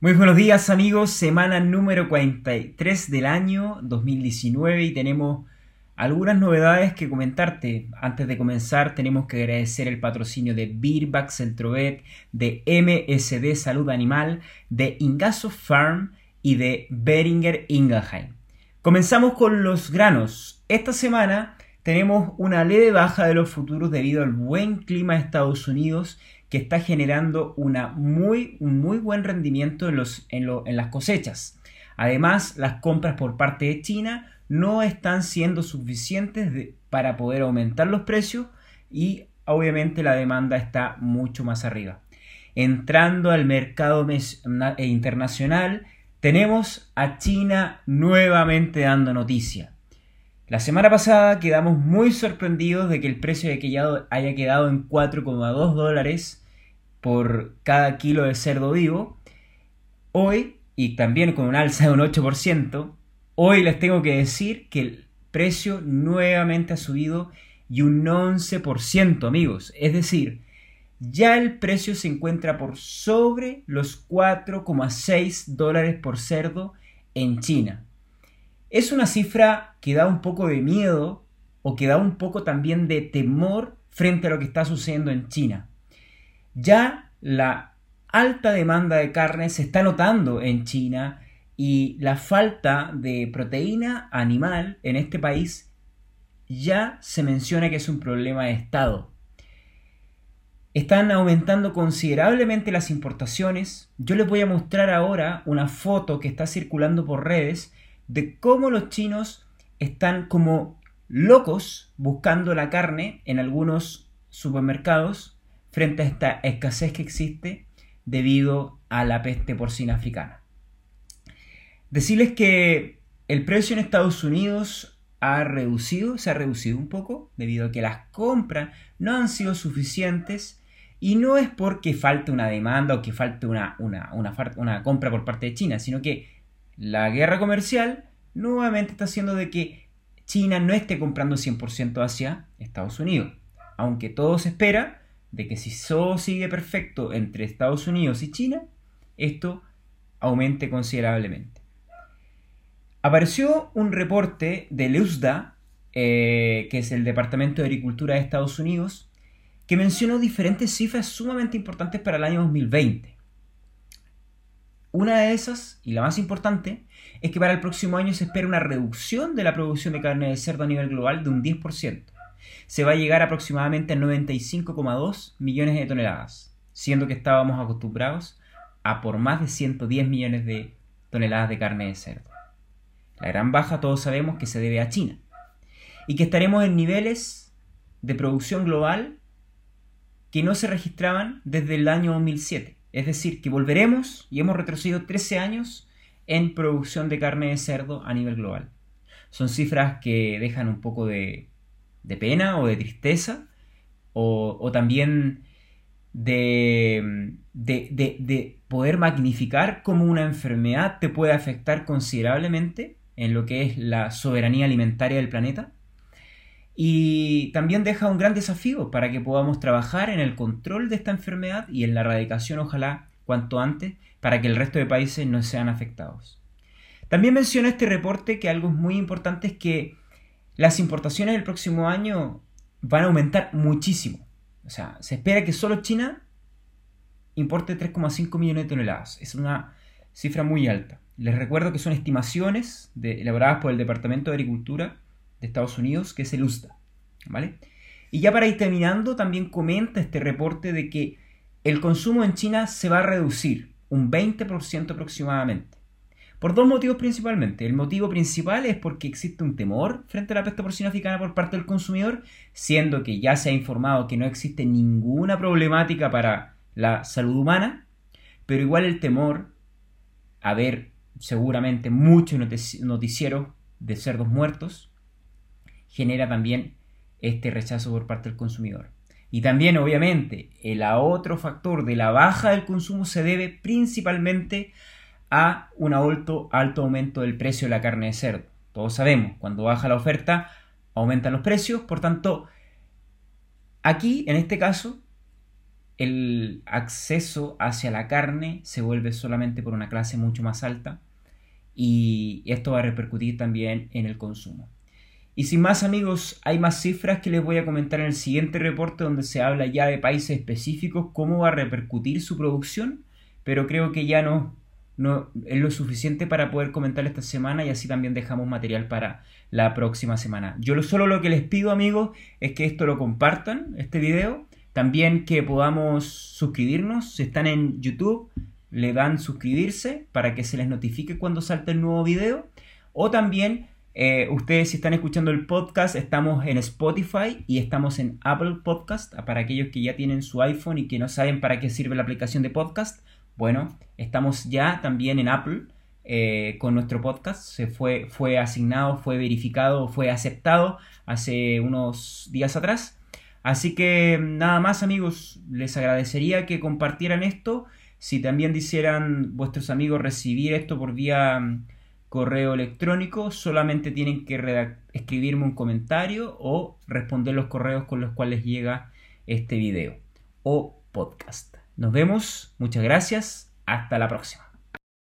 Muy buenos días amigos, semana número 43 del año 2019 y tenemos algunas novedades que comentarte. Antes de comenzar tenemos que agradecer el patrocinio de Birback Centrovet, de MSD Salud Animal, de Ingaso Farm y de Beringer Ingelheim. Comenzamos con los granos. Esta semana tenemos una leve baja de los futuros debido al buen clima de Estados Unidos que está generando una muy, un muy buen rendimiento en, los, en, las cosechas. Además, las compras por parte de China no están siendo suficientes para poder aumentar los precios y obviamente la demanda está mucho más arriba. Entrando al mercado eh, internacional, tenemos a China nuevamente dando noticia. La semana pasada quedamos muy sorprendidos de que el precio haya quedado en 4,2 dólares por cada kilo de cerdo vivo. Hoy, y también con un alza de un 8%, hoy les tengo que decir que el precio nuevamente ha subido y un 11%, amigos. Es decir, ya el precio se encuentra por sobre los 4,6 dólares por cerdo en China. Es una cifra que da un poco de miedo o que da un poco también de temor frente a lo que está sucediendo en China. Ya la alta demanda de carne se está notando en China y la falta de proteína animal en este país ya se menciona que es un problema de Estado. Están aumentando considerablemente las importaciones. Yo les voy a mostrar ahora una foto que está circulando por redes de cómo los chinos están como locos buscando la carne en algunos supermercados frente a esta escasez que existe debido a la peste porcina africana. Decirles que el precio en Estados Unidos ha reducido, se ha reducido un poco debido a que las compras no han sido suficientes y no es porque falte una demanda o que falte una, una, una compra por parte de China, sino que la guerra comercial nuevamente está haciendo de que China no esté comprando 100% hacia Estados Unidos. Aunque todo se espera de que si todo sigue perfecto entre Estados Unidos y China, esto aumente considerablemente. Apareció un reporte de USDA, eh, que es el Departamento de Agricultura de Estados Unidos, que mencionó diferentes cifras sumamente importantes para el año 2020. Una de esas, y la más importante, es que para el próximo año se espera una reducción de la producción de carne de cerdo a nivel global de un 10%. Se va a llegar aproximadamente a 95,2 millones de toneladas, siendo que estábamos acostumbrados a por más de 110 millones de toneladas de carne de cerdo. La gran baja todos sabemos que se debe a China y que estaremos en niveles de producción global que no se registraban desde el año 2007. Es decir, que volveremos y hemos retrocedido 13 años en producción de carne de cerdo a nivel global. Son cifras que dejan un poco de, pena o de tristeza o, también de, de, poder magnificar cómo una enfermedad te puede afectar considerablemente en lo que es la soberanía alimentaria del planeta y también deja un gran desafío para que podamos trabajar en el control de esta enfermedad y en la erradicación, ojalá cuanto antes, para que el resto de países no sean afectados. También menciona este reporte que algo muy importante es que las importaciones del próximo año van a aumentar muchísimo. O sea, se espera que solo China importe 3,5 millones de toneladas. Es una cifra muy alta. Les recuerdo que son estimaciones elaboradas por el Departamento de Agricultura de Estados Unidos, que es el USDA. ¿vale? Y ya para ir terminando, también comenta este reporte de que el consumo en China se va a reducir un 20% aproximadamente. Por dos motivos principalmente. El motivo principal es porque existe un temor frente a la peste porcina africana por parte del consumidor, siendo que ya se ha informado que no existe ninguna problemática para la salud humana, pero igual el temor a ver seguramente muchos noticieros de cerdos muertos genera también este rechazo por parte del consumidor. Y también, obviamente, el otro factor de la baja del consumo se debe principalmente a un alto, aumento del precio de la carne de cerdo. Todos sabemos, cuando baja la oferta, aumentan los precios. Por tanto, aquí, en este caso, el acceso hacia la carne se vuelve solamente por una clase mucho más alta y esto va a repercutir también en el consumo. Y sin más amigos, hay más cifras que les voy a comentar en el siguiente reporte donde se habla ya de países específicos, cómo va a repercutir su producción, pero creo que ya no, no es lo suficiente para poder comentar esta semana y así también dejamos material para la próxima semana. Yo solo lo que les pido amigos es que esto lo compartan, este video, también que podamos suscribirnos, si están en YouTube, le dan suscribirse para que se les notifique cuando salte el nuevo video. O también, eh, ustedes si están escuchando el podcast, estamos en Spotify y estamos en Apple Podcast. Para aquellos que ya tienen su iPhone y que no saben para qué sirve la aplicación de podcast, bueno, estamos ya también en Apple. Eh, con nuestro podcast. Se fue, fue asignado, fue verificado, fue aceptado hace unos días atrás. Así que nada más amigos, les agradecería que compartieran esto si también quisieran vuestros amigos recibir esto por vía mm, correo electrónico, solamente tienen que escribirme un comentario o responder los correos con los cuales llega este video o podcast. Nos vemos, muchas gracias, hasta la próxima.